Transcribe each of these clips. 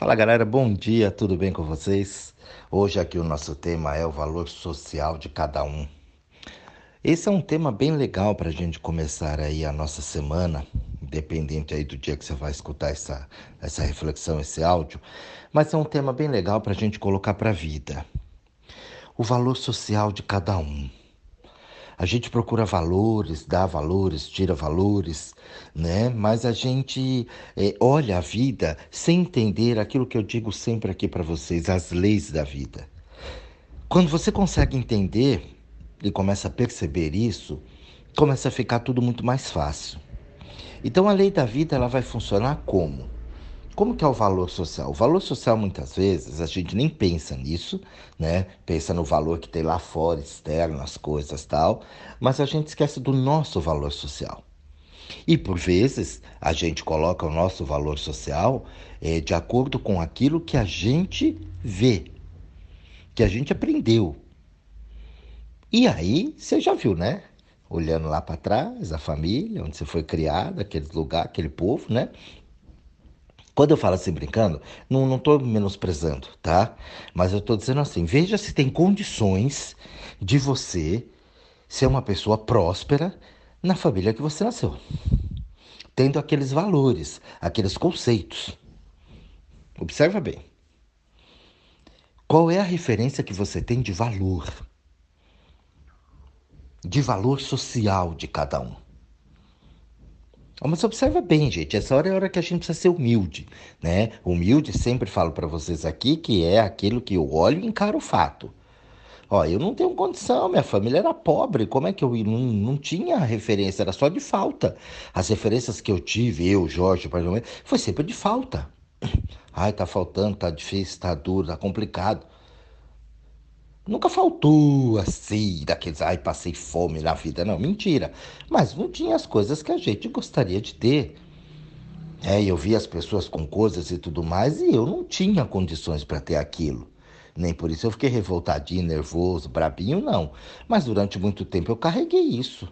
Fala galera, bom dia, tudo bem com vocês? Hoje aqui o nosso tema é o valor social de cada um. Esse é um tema bem legal para a gente começar aí a nossa semana, independente aí do dia que você vai escutar essa, essa reflexão, esse áudio, mas é um tema bem legal para a gente colocar para a vida. O valor social de cada um. A gente procura valores, dá valores, tira valores, né? Mas a gente é, olha a vida sem entender aquilo que eu digo sempre aqui para vocês, as leis da vida. Quando você consegue entender e começa a perceber isso, começa a ficar tudo muito mais fácil. Então a lei da vida ela vai funcionar como? Como que é o valor social? O valor social, muitas vezes, a gente nem pensa nisso, né? Pensa no valor que tem lá fora, externo, as coisas tal, mas a gente esquece do nosso valor social. E por vezes a gente coloca o nosso valor social é, de acordo com aquilo que a gente vê, que a gente aprendeu. E aí, você já viu, né? Olhando lá para trás, a família, onde você foi criado, aquele lugar, aquele povo, né? Quando eu falo assim brincando, não estou menosprezando, tá? Mas eu estou dizendo assim: veja se tem condições de você ser uma pessoa próspera na família que você nasceu, tendo aqueles valores, aqueles conceitos. Observa bem. Qual é a referência que você tem de valor? De valor social de cada um. Mas observa bem, gente, essa hora é a hora que a gente precisa ser humilde, né? Humilde, sempre falo para vocês aqui, que é aquilo que eu olho e encaro o fato. Ó, eu não tenho condição, minha família era pobre, como é que eu não, não tinha referência, era só de falta. As referências que eu tive, eu, Jorge, foi sempre de falta. Ai, tá faltando, tá difícil, tá duro, tá complicado. Nunca faltou assim, daqueles, ai, passei fome na vida. Não, mentira. Mas não tinha as coisas que a gente gostaria de ter. É, eu via as pessoas com coisas e tudo mais e eu não tinha condições para ter aquilo. Nem por isso eu fiquei revoltadinho, nervoso, brabinho, não. Mas durante muito tempo eu carreguei isso.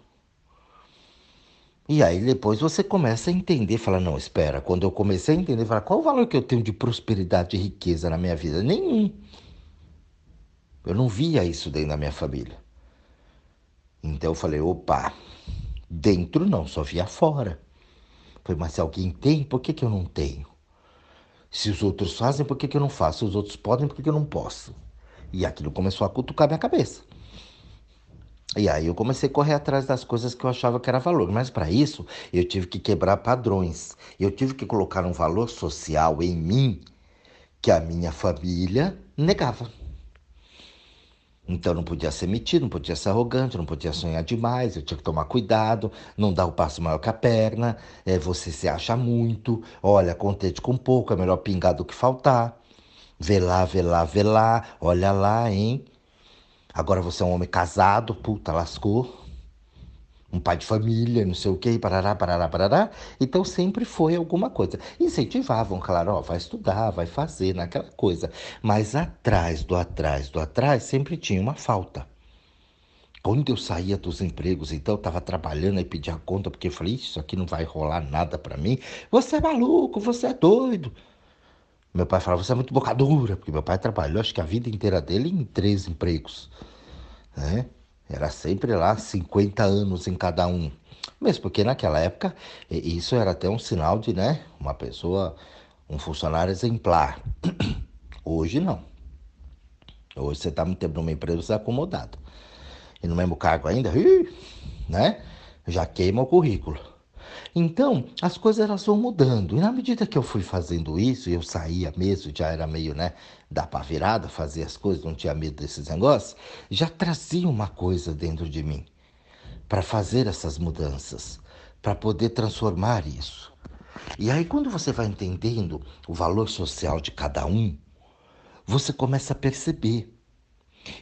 E aí depois você começa a entender, fala, não, espera, quando eu comecei a entender, fala, qual o valor que eu tenho de prosperidade e riqueza na minha vida? Nenhum. Eu não via isso dentro da minha família. Então eu falei, opa, dentro não, só via fora. Falei, mas se alguém tem, por que, que eu não tenho? Se os outros fazem, por que, que eu não faço? Se os outros podem, por que, que eu não posso? E aquilo começou a cutucar minha cabeça. E aí eu comecei a correr atrás das coisas que eu achava que era valor. Mas para isso, eu tive que quebrar padrões. Eu tive que colocar um valor social em mim que a minha família negava. Então não podia ser metido, não podia ser arrogante, não podia sonhar demais, eu tinha que tomar cuidado, não dar o um passo maior que a perna, é, você se acha muito, olha, contente com pouco, é melhor pingar do que faltar. Vê lá, vê lá, vê lá, olha lá, hein? Agora você é um homem casado, puta, lascou um pai de família, não sei o quê, parará, parará, parará. Então sempre foi alguma coisa. Incentivavam, claro, ó, vai estudar, vai fazer, naquela coisa. Mas atrás, do atrás, do atrás, sempre tinha uma falta. Quando eu saía dos empregos, então eu estava trabalhando e pedia conta, porque eu falei, isso aqui não vai rolar nada para mim. Você é maluco, você é doido. Meu pai falava, você é muito bocadura, porque meu pai trabalhou, acho que a vida inteira dele em três empregos. Né? Era sempre lá 50 anos em cada um. Mesmo porque naquela época isso era até um sinal de, né, uma pessoa, um funcionário exemplar. Hoje não. Hoje você está muito tempo numa empresa, você é acomodado. E no mesmo cargo ainda, né? Já queima o currículo. Então, as coisas elas vão mudando. E na medida que eu fui fazendo isso, eu saía mesmo, já era meio, né, da virada, fazia as coisas, não tinha medo desses negócios, já trazia uma coisa dentro de mim para fazer essas mudanças, para poder transformar isso. E aí, quando você vai entendendo o valor social de cada um, você começa a perceber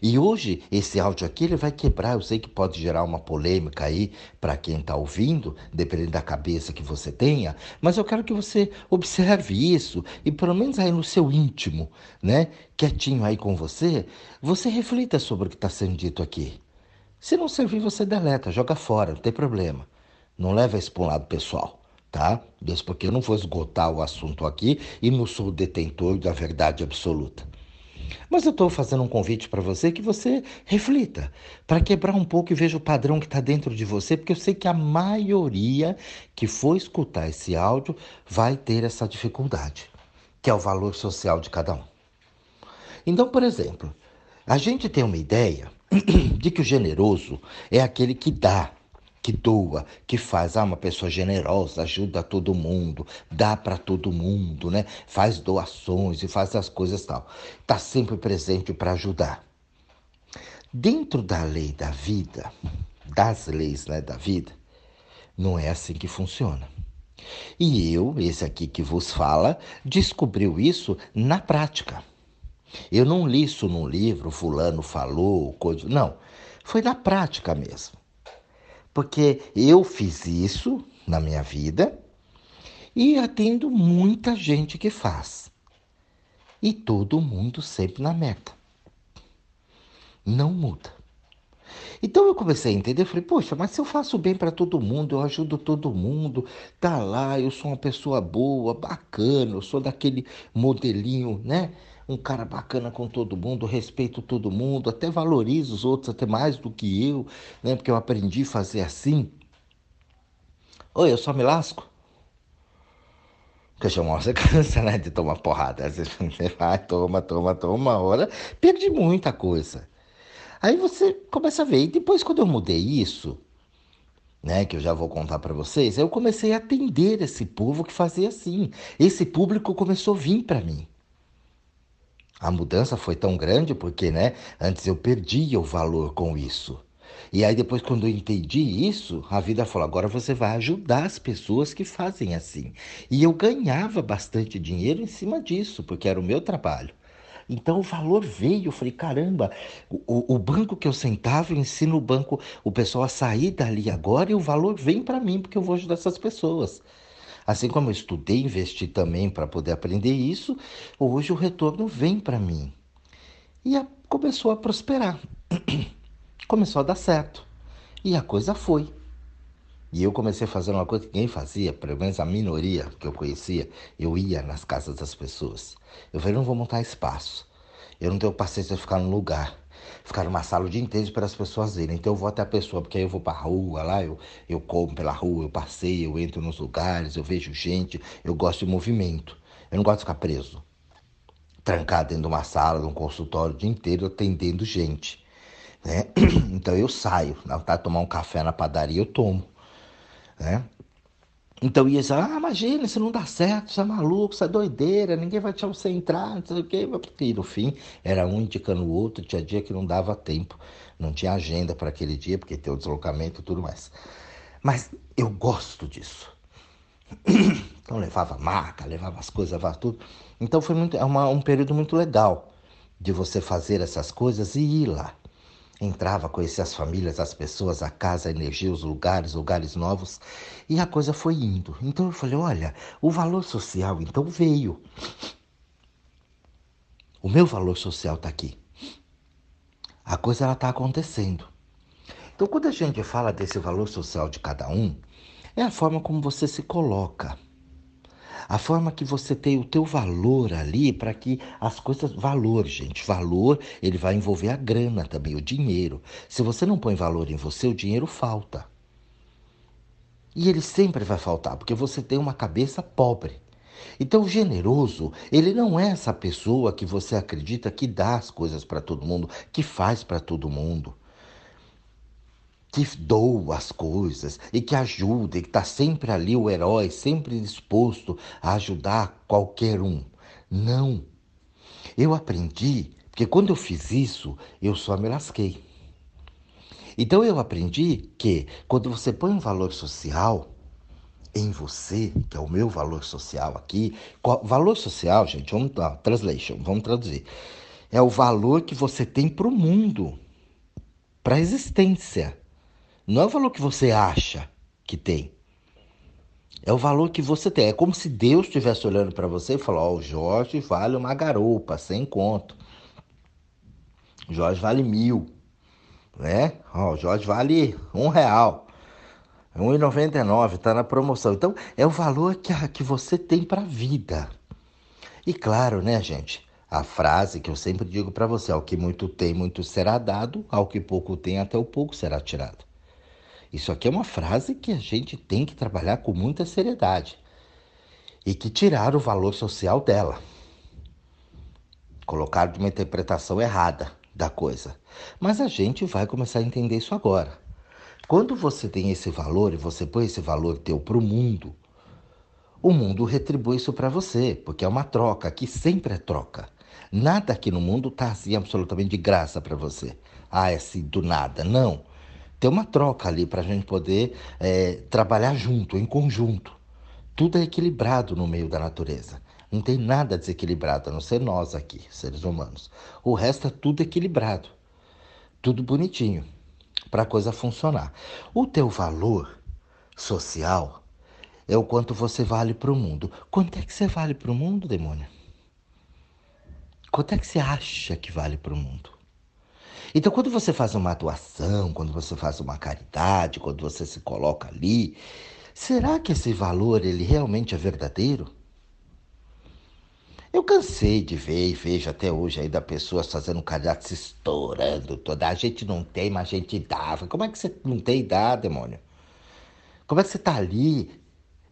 e hoje, esse áudio aqui ele vai quebrar. Eu sei que pode gerar uma polêmica aí para quem está ouvindo, dependendo da cabeça que você tenha, mas eu quero que você observe isso e, pelo menos aí no seu íntimo, né, quietinho aí com você, você reflita sobre o que está sendo dito aqui. Se não servir, você deleta, joga fora, não tem problema. Não leva isso para um lado pessoal, tá? Mesmo porque eu não vou esgotar o assunto aqui e não sou detentor da verdade absoluta. Mas eu estou fazendo um convite para você que você reflita, para quebrar um pouco e veja o padrão que está dentro de você, porque eu sei que a maioria que for escutar esse áudio vai ter essa dificuldade, que é o valor social de cada um. Então, por exemplo, a gente tem uma ideia de que o generoso é aquele que dá, que doa, que faz, ah, uma pessoa generosa, ajuda todo mundo, dá para todo mundo, né? Faz doações e faz as coisas tal. Está sempre presente para ajudar. Dentro da lei da vida, das leis né, da vida, não é assim que funciona. E eu, esse aqui que vos fala, descobriu isso na prática. Eu não li isso num livro, fulano falou, coisa. Não, foi na prática mesmo. Porque eu fiz isso na minha vida e atendo muita gente que faz. E todo mundo sempre na meta. Não muda. Então eu comecei a entender, falei, poxa, mas se eu faço bem para todo mundo, eu ajudo todo mundo, tá lá, eu sou uma pessoa boa, bacana, eu sou daquele modelinho, né? Um cara bacana com todo mundo, respeito todo mundo, até valorizo os outros até mais do que eu, né? Porque eu aprendi a fazer assim. Oi, eu só me lasco. Porque chamar você cansa, né, de tomar porrada. Às vezes vai, toma, toma, toma, uma hora, perde muita coisa. Aí você começa a ver. E depois, quando eu mudei isso, né, que eu já vou contar para vocês, eu comecei a atender esse povo que fazia assim. Esse público começou a vir para mim. A mudança foi tão grande porque, né, antes eu perdia o valor com isso. E aí depois quando eu entendi isso, a vida falou: "Agora você vai ajudar as pessoas que fazem assim". E eu ganhava bastante dinheiro em cima disso, porque era o meu trabalho. Então o valor veio, eu falei, caramba, o, o banco que eu sentava, eu ensino o banco, o pessoal a sair dali agora e o valor vem para mim, porque eu vou ajudar essas pessoas. Assim como eu estudei, investi também para poder aprender isso, hoje o retorno vem para mim. E a, começou a prosperar. começou a dar certo. E a coisa foi. E eu comecei a fazer uma coisa que ninguém fazia, pelo menos a minoria que eu conhecia. Eu ia nas casas das pessoas. Eu falei, não vou montar espaço. Eu não tenho paciência de ficar no lugar ficar numa sala o dia inteiro para as pessoas irem. Então eu vou até a pessoa, porque aí eu vou para a rua lá, eu, eu como pela rua, eu passeio, eu entro nos lugares, eu vejo gente, eu gosto de movimento. Eu não gosto de ficar preso, trancado dentro de uma sala, de um consultório o dia inteiro atendendo gente. Né? Então eu saio, de tomar um café na padaria, eu tomo. Né? Então ia dizer, ah, imagina, isso não dá certo, isso é maluco, isso é doideira, ninguém vai deixar você entrar, não sei o quê. E no fim, era um indicando o outro, tinha dia que não dava tempo, não tinha agenda para aquele dia, porque tem o deslocamento e tudo mais. Mas eu gosto disso. Então levava maca, levava as coisas, levava tudo. Então foi muito, é uma, um período muito legal de você fazer essas coisas e ir lá. Entrava, conhecia as famílias, as pessoas, a casa, a energia, os lugares, lugares novos. E a coisa foi indo. Então eu falei: olha, o valor social então veio. O meu valor social está aqui. A coisa ela está acontecendo. Então, quando a gente fala desse valor social de cada um, é a forma como você se coloca a forma que você tem o teu valor ali para que as coisas valor, gente, valor, ele vai envolver a grana também, o dinheiro. Se você não põe valor em você, o dinheiro falta. E ele sempre vai faltar, porque você tem uma cabeça pobre. Então, o generoso, ele não é essa pessoa que você acredita que dá as coisas para todo mundo, que faz para todo mundo que doa as coisas e que ajuda, e que está sempre ali o herói, sempre disposto a ajudar qualquer um. Não. Eu aprendi, porque quando eu fiz isso, eu só me lasquei. Então eu aprendi que quando você põe um valor social em você, que é o meu valor social aqui, qual, valor social, gente, vamos translation, vamos traduzir. É o valor que você tem para o mundo, para a existência. Não é o valor que você acha que tem. É o valor que você tem. É como se Deus estivesse olhando para você e falou: Ó, oh, Jorge vale uma garupa, sem conto. Jorge vale mil. Né? Ó, o Jorge vale um real. 1,99 está na promoção. Então, é o valor que, a, que você tem para a vida. E claro, né, gente? A frase que eu sempre digo para você: ao que muito tem, muito será dado, ao que pouco tem, até o pouco será tirado. Isso aqui é uma frase que a gente tem que trabalhar com muita seriedade e que tirar o valor social dela. Colocar de uma interpretação errada da coisa. Mas a gente vai começar a entender isso agora. Quando você tem esse valor e você põe esse valor teu para o mundo, o mundo retribui isso para você, porque é uma troca, que sempre é troca. Nada aqui no mundo está assim absolutamente de graça para você. Ah, é assim do nada. Não. Tem uma troca ali para a gente poder é, trabalhar junto, em conjunto. Tudo é equilibrado no meio da natureza. Não tem nada desequilibrado, a não ser nós aqui, seres humanos. O resto é tudo equilibrado. Tudo bonitinho para a coisa funcionar. O teu valor social é o quanto você vale para o mundo. Quanto é que você vale para o mundo, demônio? Quanto é que você acha que vale para o mundo? Então, quando você faz uma atuação, quando você faz uma caridade, quando você se coloca ali, será que esse valor ele realmente é verdadeiro? Eu cansei de ver e vejo até hoje aí da pessoa fazendo cadastro se estourando toda. A gente não tem, mas a gente dava. Como é que você não tem e dá, demônio? Como é que você tá ali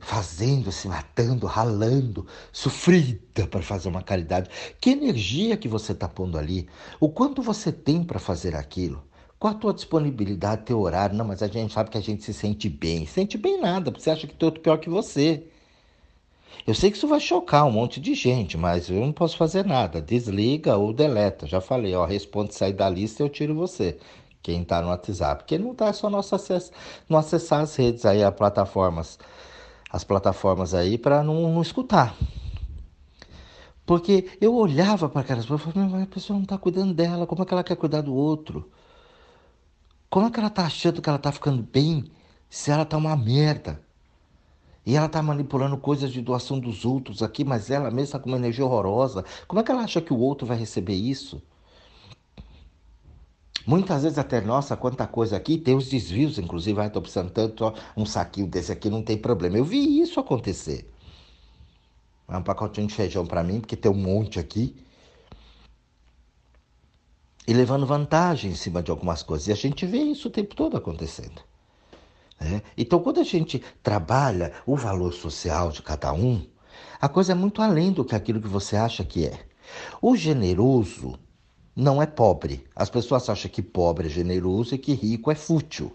fazendo, se matando, ralando, sofrida para fazer uma caridade? Que energia que você tá pondo ali? O quanto você tem para fazer aquilo? Qual a tua disponibilidade, teu horário? Não, mas a gente sabe que a gente se sente bem. Sente bem nada, porque você acha que tem outro pior que você. Eu sei que isso vai chocar um monte de gente, mas eu não posso fazer nada. Desliga ou deleta. Já falei, ó, responde sair da lista eu tiro você. Quem está no WhatsApp. Porque não tá só nosso acesso, não acessar as redes aí, as plataformas, as plataformas aí para não, não escutar. Porque eu olhava para aquelas pessoas e falava, mas a pessoa não está cuidando dela, como é que ela quer cuidar do outro? Como é que ela está achando que ela está ficando bem se ela está uma merda? E ela está manipulando coisas de doação dos outros aqui, mas ela mesma está com uma energia horrorosa. Como é que ela acha que o outro vai receber isso? Muitas vezes até, nossa, quanta coisa aqui, tem os desvios, inclusive, estou precisando tanto, ó, um saquinho desse aqui não tem problema. Eu vi isso acontecer. É um pacotinho de feijão para mim, porque tem um monte aqui. E levando vantagem em cima de algumas coisas. E a gente vê isso o tempo todo acontecendo. Né? Então, quando a gente trabalha o valor social de cada um, a coisa é muito além do que aquilo que você acha que é. O generoso não é pobre. As pessoas acham que pobre é generoso e que rico é fútil.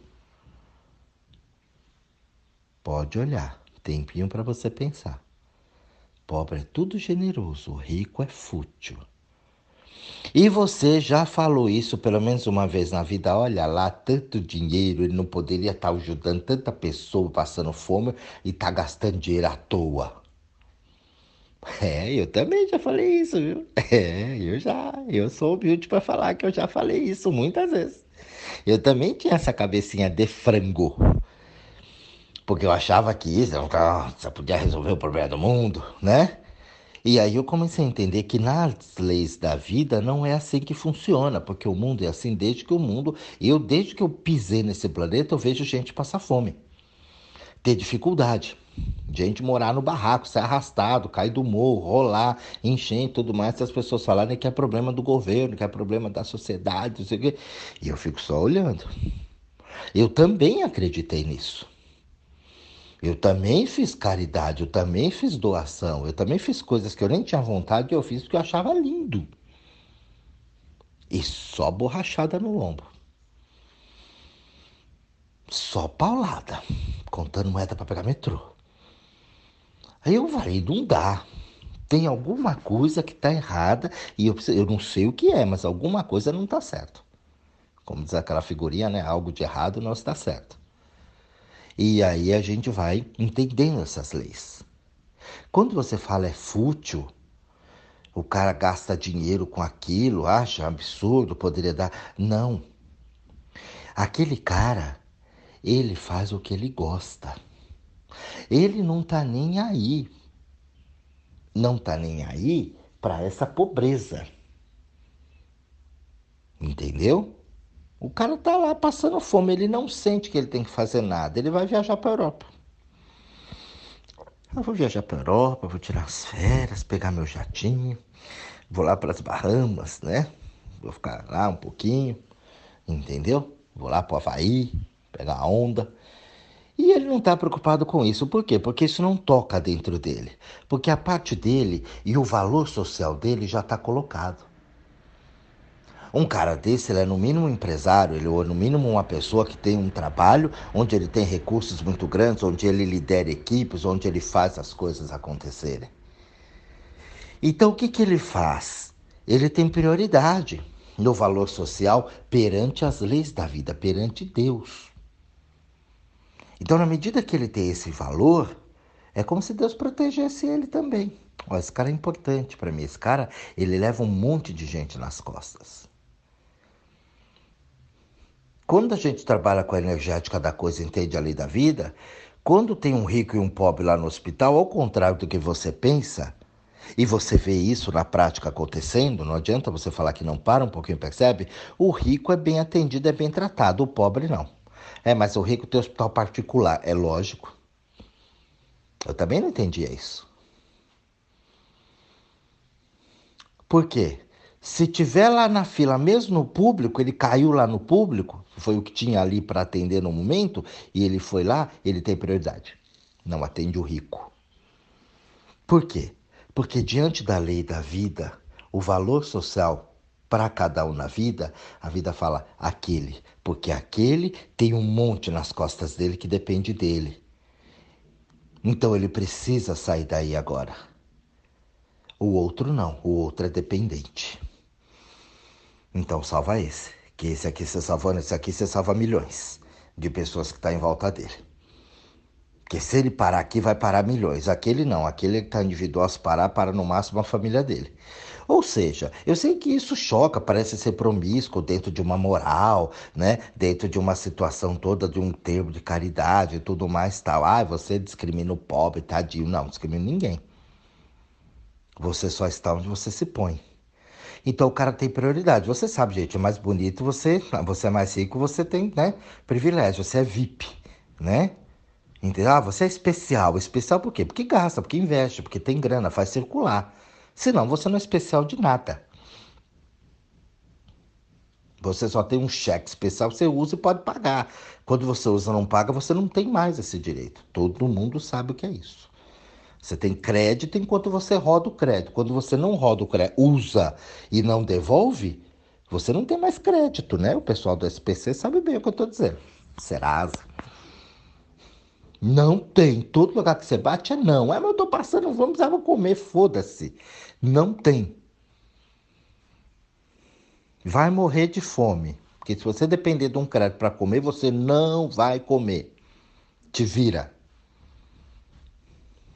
Pode olhar, tempinho para você pensar. Pobre é tudo generoso, rico é fútil. E você já falou isso pelo menos uma vez na vida. Olha lá, tanto dinheiro, ele não poderia estar ajudando tanta pessoa passando fome e tá gastando dinheiro à toa. É, eu também já falei isso, viu? É, eu já, eu sou humilde para falar que eu já falei isso muitas vezes. Eu também tinha essa cabecinha de frango. Porque eu achava que isso só podia resolver o problema do mundo, né? E aí eu comecei a entender que nas leis da vida não é assim que funciona, porque o mundo é assim desde que o mundo, eu desde que eu pisei nesse planeta, eu vejo gente passar fome, ter dificuldade, gente morar no barraco, ser arrastado, cair do morro, rolar, encher e tudo mais, se as pessoas falarem que é problema do governo, que é problema da sociedade, não sei o quê. E eu fico só olhando. Eu também acreditei nisso. Eu também fiz caridade, eu também fiz doação, eu também fiz coisas que eu nem tinha vontade e eu fiz porque eu achava lindo. E só borrachada no ombro. Só paulada, contando moeda para pegar metrô. Aí eu falei, não dá. Tem alguma coisa que está errada e eu, eu não sei o que é, mas alguma coisa não está certo. Como diz aquela figurinha, né? Algo de errado não está certo. E aí a gente vai entendendo essas leis. Quando você fala é fútil, o cara gasta dinheiro com aquilo, acha absurdo, poderia dar. Não. Aquele cara, ele faz o que ele gosta. Ele não tá nem aí. Não tá nem aí para essa pobreza. Entendeu? O cara tá lá passando fome, ele não sente que ele tem que fazer nada, ele vai viajar para Europa. Eu vou viajar para Europa, vou tirar as férias, pegar meu jatinho, vou lá para as Bahamas, né? Vou ficar lá um pouquinho, entendeu? Vou lá para o Havaí, pegar a onda. E ele não está preocupado com isso. Por quê? Porque isso não toca dentro dele. Porque a parte dele e o valor social dele já está colocado. Um cara desse, ele é no mínimo um empresário, ele é no mínimo uma pessoa que tem um trabalho onde ele tem recursos muito grandes, onde ele lidera equipes, onde ele faz as coisas acontecerem. Então o que, que ele faz? Ele tem prioridade no valor social perante as leis da vida, perante Deus. Então, na medida que ele tem esse valor, é como se Deus protegesse ele também. Ó, esse cara é importante para mim. Esse cara, ele leva um monte de gente nas costas. Quando a gente trabalha com a energética da coisa, entende a lei da vida, quando tem um rico e um pobre lá no hospital, ao contrário do que você pensa, e você vê isso na prática acontecendo, não adianta você falar que não para um pouquinho, percebe? O rico é bem atendido, é bem tratado, o pobre não. É, mas o rico tem hospital particular, é lógico. Eu também não entendia isso. Por quê? Se tiver lá na fila, mesmo no público, ele caiu lá no público, foi o que tinha ali para atender no momento, e ele foi lá, ele tem prioridade. Não atende o rico. Por quê? Porque diante da lei da vida, o valor social para cada um na vida, a vida fala aquele, porque aquele tem um monte nas costas dele que depende dele. Então ele precisa sair daí agora. O outro não, o outro é dependente. Então salva esse. Que esse aqui você salvando, esse aqui você salva milhões de pessoas que estão tá em volta dele. Porque se ele parar aqui, vai parar milhões. Aquele não, aquele que está individual, se parar, para no máximo a família dele. Ou seja, eu sei que isso choca, parece ser promíscuo dentro de uma moral, né? Dentro de uma situação toda de um termo de caridade e tudo mais tal. Ah, você discrimina o pobre, tadinho. Não, discrimina ninguém. Você só está onde você se põe. Então o cara tem prioridade. Você sabe, gente, é mais bonito, você, você é mais rico, você tem, né, privilégio, você é VIP, né? Entendeu? Ah, você é especial. Especial por quê? Porque gasta, porque investe, porque tem grana, faz circular. Senão você não é especial de nada. Você só tem um cheque especial, você usa e pode pagar. Quando você usa e não paga, você não tem mais esse direito. Todo mundo sabe o que é isso. Você tem crédito enquanto você roda o crédito. Quando você não roda o crédito, usa e não devolve, você não tem mais crédito, né? O pessoal do SPC sabe bem o que eu estou dizendo. Serasa. Não tem. Todo lugar que você bate é não. É, mas eu tô passando, vamos, precisava comer, foda-se. Não tem. Vai morrer de fome. Porque se você depender de um crédito para comer, você não vai comer. Te vira.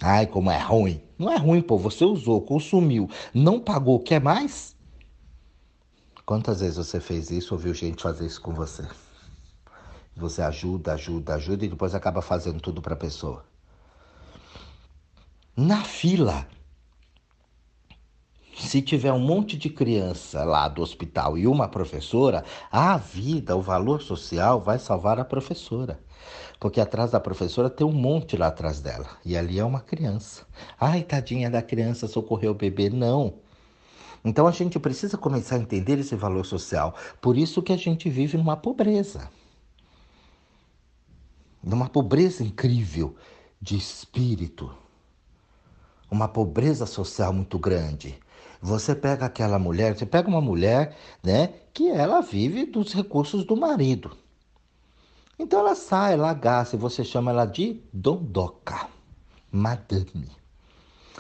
Ai, como é ruim. Não é ruim, pô. Você usou, consumiu, não pagou, quer mais? Quantas vezes você fez isso, ouviu gente fazer isso com você? Você ajuda, ajuda, ajuda e depois acaba fazendo tudo para a pessoa. Na fila, se tiver um monte de criança lá do hospital e uma professora, a vida, o valor social vai salvar a professora. Porque atrás da professora tem um monte lá atrás dela. E ali é uma criança. Ai, tadinha da criança, socorreu o bebê. Não. Então a gente precisa começar a entender esse valor social. Por isso que a gente vive numa pobreza. Numa pobreza incrível de espírito. Uma pobreza social muito grande. Você pega aquela mulher, você pega uma mulher, né, que ela vive dos recursos do marido. Então ela sai, ela gasta, e você chama ela de dondoca, madame.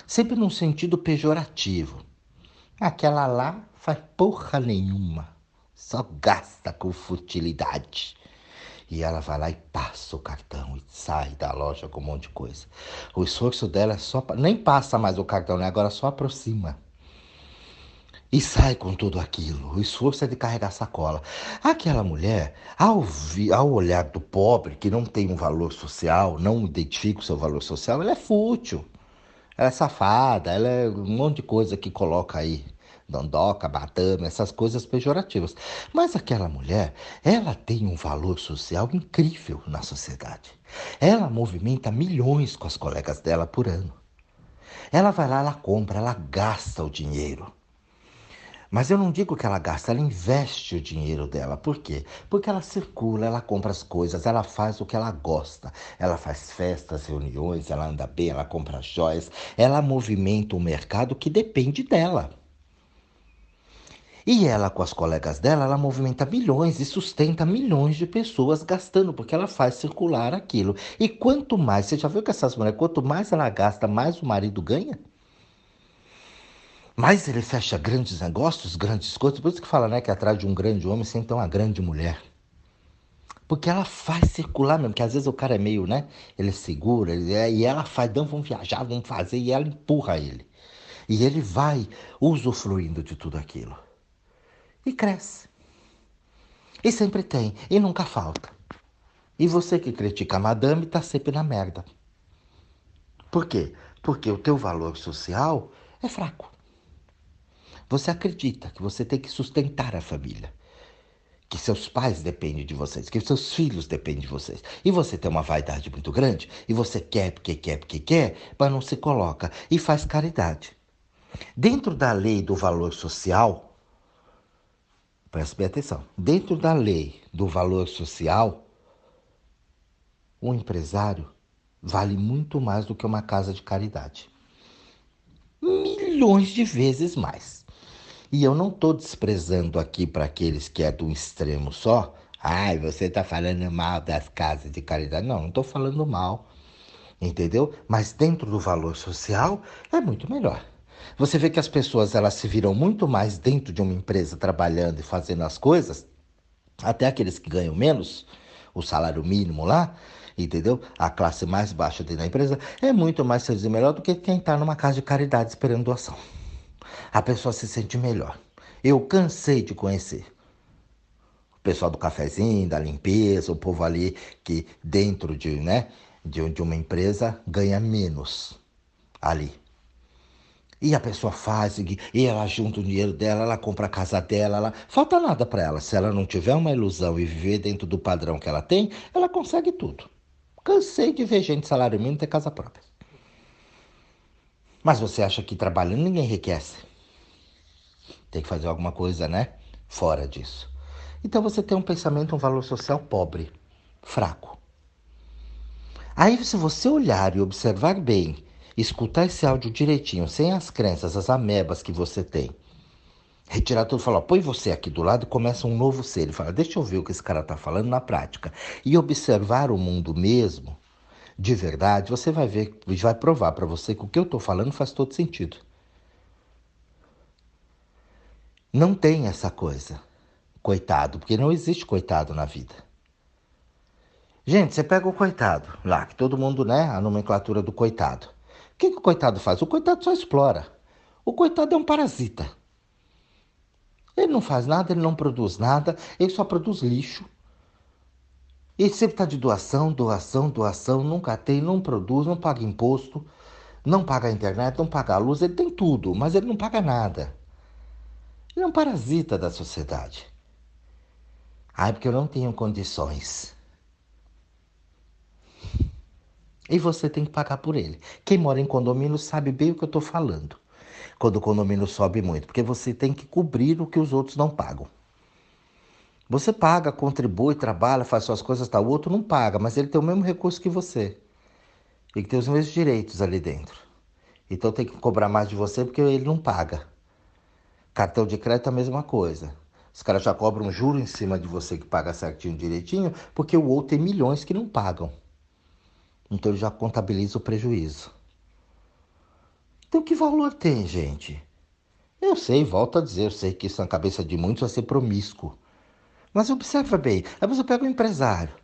Sempre num sentido pejorativo. Aquela lá faz porra nenhuma, só gasta com futilidade. E ela vai lá e passa o cartão e sai da loja com um monte de coisa. O esforço dela é só. Nem passa mais o cartão, né? Agora só aproxima e sai com tudo aquilo. O esforço é de carregar sacola. Aquela mulher, ao, vi, ao olhar do pobre, que não tem um valor social, não identifica o seu valor social, ela é fútil. Ela é safada, ela é um monte de coisa que coloca aí dondoca, batama, essas coisas pejorativas. Mas aquela mulher, ela tem um valor social incrível na sociedade. Ela movimenta milhões com as colegas dela por ano. Ela vai lá, ela compra, ela gasta o dinheiro. Mas eu não digo que ela gasta, ela investe o dinheiro dela. Por quê? Porque ela circula, ela compra as coisas, ela faz o que ela gosta. Ela faz festas, reuniões, ela anda bem, ela compra joias, ela movimenta o mercado que depende dela. E ela, com as colegas dela, ela movimenta milhões e sustenta milhões de pessoas gastando, porque ela faz circular aquilo. E quanto mais, você já viu que essas mulheres, quanto mais ela gasta, mais o marido ganha? Mas ele fecha grandes negócios, grandes coisas. Por isso que fala, né, que atrás de um grande homem sempre tem uma grande mulher. Porque ela faz circular mesmo, que às vezes o cara é meio, né? Ele segura, ele é, e ela faz, não, vamos viajar, vamos fazer, e ela empurra ele. E ele vai usufruindo de tudo aquilo. E cresce. E sempre tem, e nunca falta. E você que critica a madame está sempre na merda. Por quê? Porque o teu valor social é fraco. Você acredita que você tem que sustentar a família, que seus pais dependem de vocês, que seus filhos dependem de vocês. E você tem uma vaidade muito grande, e você quer porque quer porque quer, mas não se coloca e faz caridade. Dentro da lei do valor social, preste bem atenção, dentro da lei do valor social, um empresário vale muito mais do que uma casa de caridade. Milhões de vezes mais. E eu não estou desprezando aqui para aqueles que é do extremo só. Ai, você está falando mal das casas de caridade. Não, não estou falando mal. Entendeu? Mas dentro do valor social é muito melhor. Você vê que as pessoas elas se viram muito mais dentro de uma empresa trabalhando e fazendo as coisas, até aqueles que ganham menos, o salário mínimo lá, entendeu? A classe mais baixa dentro da empresa é muito mais e melhor do que quem está numa casa de caridade esperando doação a pessoa se sente melhor. Eu cansei de conhecer o pessoal do cafezinho, da limpeza, o povo ali que dentro de, né, de, de uma empresa ganha menos ali. E a pessoa faz, e ela junta o dinheiro dela, ela compra a casa dela, ela... falta nada para ela. Se ela não tiver uma ilusão e viver dentro do padrão que ela tem, ela consegue tudo. Cansei de ver gente salário mínimo ter casa própria. Mas você acha que trabalhando ninguém enriquece? Tem que fazer alguma coisa, né? Fora disso. Então você tem um pensamento, um valor social pobre, fraco. Aí, se você olhar e observar bem, escutar esse áudio direitinho, sem as crenças, as amebas que você tem, retirar tudo falar, põe você aqui do lado e começa um novo ser. Ele fala, deixa eu ver o que esse cara está falando na prática. E observar o mundo mesmo, de verdade, você vai ver, vai provar para você que o que eu estou falando faz todo sentido. Não tem essa coisa. Coitado, porque não existe coitado na vida. Gente, você pega o coitado lá, que todo mundo, né? A nomenclatura do coitado. O que, que o coitado faz? O coitado só explora. O coitado é um parasita. Ele não faz nada, ele não produz nada, ele só produz lixo. Ele sempre está de doação, doação, doação, nunca tem, não produz, não paga imposto, não paga a internet, não paga a luz, ele tem tudo, mas ele não paga nada. Ele é um parasita da sociedade. Ai, porque eu não tenho condições. E você tem que pagar por ele. Quem mora em condomínio sabe bem o que eu estou falando. Quando o condomínio sobe muito, porque você tem que cobrir o que os outros não pagam. Você paga, contribui, trabalha, faz suas coisas, tá? O outro não paga, mas ele tem o mesmo recurso que você. Ele tem os mesmos direitos ali dentro. Então tem que cobrar mais de você porque ele não paga. Cartão de crédito é a mesma coisa. Os caras já cobram juro em cima de você que paga certinho, direitinho, porque o outro tem milhões que não pagam. Então ele já contabiliza o prejuízo. Então que valor tem, gente? Eu sei, volto a dizer, eu sei que isso na cabeça de muitos vai ser promíscuo. Mas observa bem, aí você pega um empresário.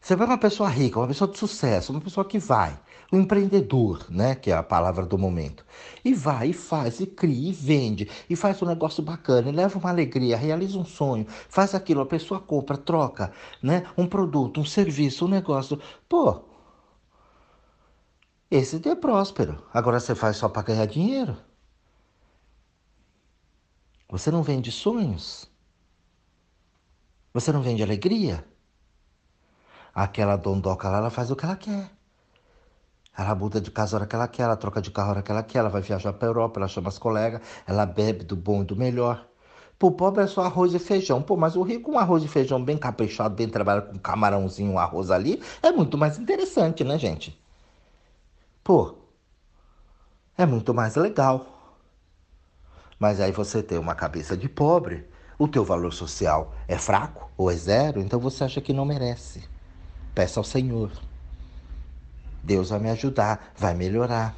Você vai uma pessoa rica, uma pessoa de sucesso, uma pessoa que vai, um empreendedor, né, que é a palavra do momento, e vai, e faz, e cria, e vende, e faz um negócio bacana, e leva uma alegria, realiza um sonho, faz aquilo, a pessoa compra, troca, né, um produto, um serviço, um negócio. Pô, esse é próspero. Agora você faz só para ganhar dinheiro. Você não vende sonhos? Você não vende alegria? Aquela dondoca lá, ela faz o que ela quer. Ela muda de casa a hora que ela quer, ela troca de carro a hora que ela quer, ela vai viajar para Europa, ela chama as colegas, ela bebe do bom e do melhor. Pro pobre é só arroz e feijão. Pô, mas o rico, um arroz e feijão bem caprichado, bem trabalhado, com camarãozinho, um arroz ali, é muito mais interessante, né, gente? Pô, é muito mais legal. Mas aí você tem uma cabeça de pobre, o teu valor social é fraco ou é zero, então você acha que não merece. Peça ao Senhor. Deus vai me ajudar, vai melhorar.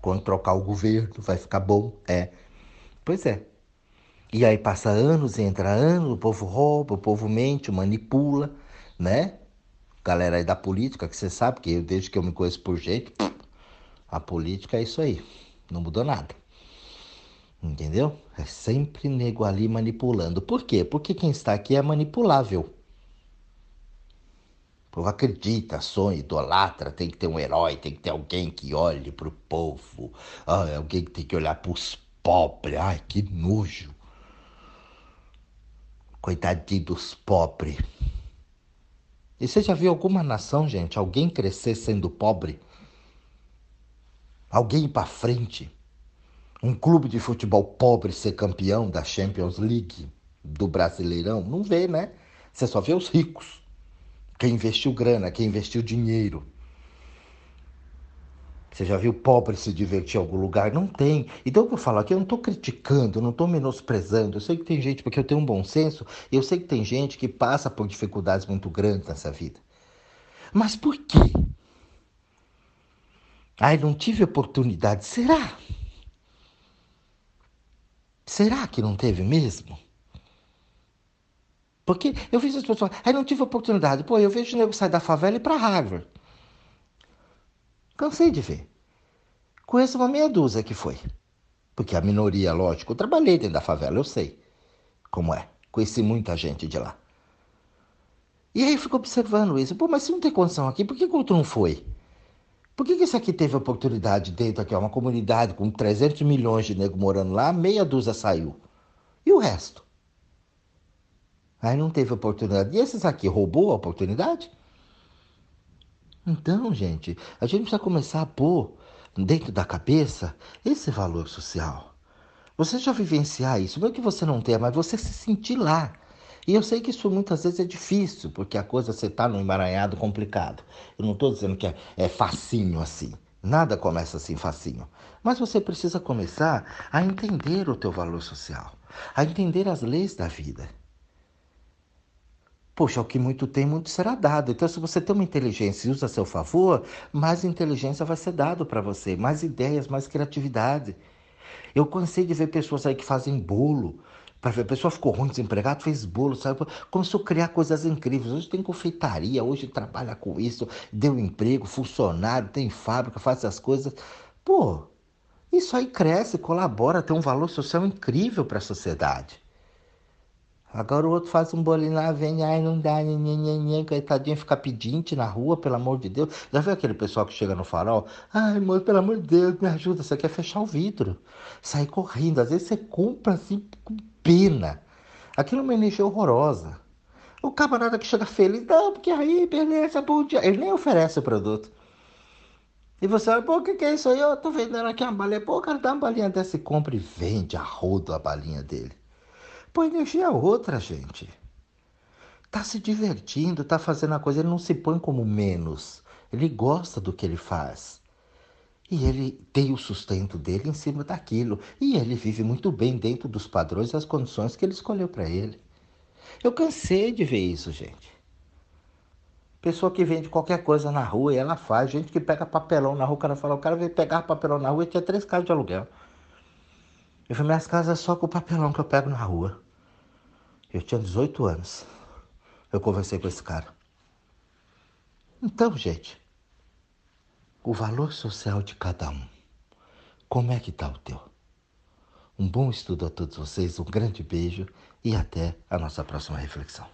Quando trocar o governo, vai ficar bom. É. Pois é. E aí passa anos, entra anos, o povo rouba, o povo mente, manipula, né? Galera aí da política, que você sabe que eu, desde que eu me conheço por jeito, a política é isso aí. Não mudou nada. Entendeu? É sempre nego ali manipulando. Por quê? Porque quem está aqui é manipulável. O povo acredita, sonha, idolatra, tem que ter um herói, tem que ter alguém que olhe para o povo, ah, alguém que tem que olhar para os pobres. Ai, que nojo. Coitadinho dos pobres. E você já viu alguma nação, gente, alguém crescer sendo pobre? Alguém ir para frente? Um clube de futebol pobre ser campeão da Champions League, do Brasileirão? Não vê, né? Você só vê os ricos. Quem investiu grana, quem investiu dinheiro. Você já viu pobre se divertir em algum lugar? Não tem. Então o que eu falo aqui, eu não estou criticando, não estou menosprezando. Eu sei que tem gente, porque eu tenho um bom senso, eu sei que tem gente que passa por dificuldades muito grandes nessa vida. Mas por quê? Ai, não tive oportunidade. Será? Será que não teve mesmo? Porque eu vejo as pessoas, ai, não tive oportunidade. Pô, eu vejo o nego sair da favela e para Harvard. Cansei de ver. Conheço uma meia dúzia que foi. Porque a minoria, lógico, eu trabalhei dentro da favela, eu sei como é. Conheci muita gente de lá. E aí eu fico observando isso. Pô, mas se não tem condição aqui, por que o outro não foi? Por que, que esse aqui teve oportunidade dentro aqui? Uma comunidade com 300 milhões de negros morando lá, meia dúzia saiu. E o resto? Aí não teve oportunidade. E esses aqui roubou a oportunidade? Então, gente, a gente precisa começar a pôr dentro da cabeça esse valor social. Você já vivenciar isso, não é que você não tenha, mas você se sentir lá. E eu sei que isso muitas vezes é difícil, porque a coisa você está num emaranhado complicado. Eu não estou dizendo que é, é facinho assim. Nada começa assim facinho. Mas você precisa começar a entender o teu valor social, a entender as leis da vida. Poxa, o que muito tem, muito será dado. Então, se você tem uma inteligência e usa a seu favor, mais inteligência vai ser dado para você, mais ideias, mais criatividade. Eu cansei de ver pessoas aí que fazem bolo. A pessoa ficou ruim, desempregado, fez bolo, sabe? Começou a criar coisas incríveis. Hoje tem confeitaria, hoje trabalha com isso, deu emprego, funcionário, tem fábrica, faz essas coisas. Pô, isso aí cresce, colabora, tem um valor social incrível para a sociedade. Agora o outro faz um bolinho lá, vem, ai, não dá, nhenhenhen, coitadinho, fica pedinte na rua, pelo amor de Deus. Já viu aquele pessoal que chega no farol? Ai, moço, pelo amor de Deus, me ajuda. Você quer fechar o vidro, sair correndo. Às vezes você compra assim com pena. Aquilo é uma energia horrorosa. O camarada que chega feliz, não, porque aí, beleza, bom dia. Ele nem oferece o produto. E você olha, pô, o que, que é isso aí? Eu tô vendendo aqui uma balinha. Pô, cara dá uma balinha dessa e compra e vende a rodo a balinha dele. Pô, energia é outra, gente. Tá se divertindo, tá fazendo a coisa, ele não se põe como menos. Ele gosta do que ele faz. E ele tem o sustento dele em cima daquilo. E ele vive muito bem dentro dos padrões e das condições que ele escolheu para ele. Eu cansei de ver isso, gente. Pessoa que vende qualquer coisa na rua e ela faz. Gente que pega papelão na rua, o cara fala, o cara veio pegar papelão na rua e tinha três casas de aluguel. Eu falei, minhas casas só com o papelão que eu pego na rua. Eu tinha 18 anos. Eu conversei com esse cara. Então, gente, o valor social de cada um. Como é que tá o teu? Um bom estudo a todos vocês, um grande beijo e até a nossa próxima reflexão.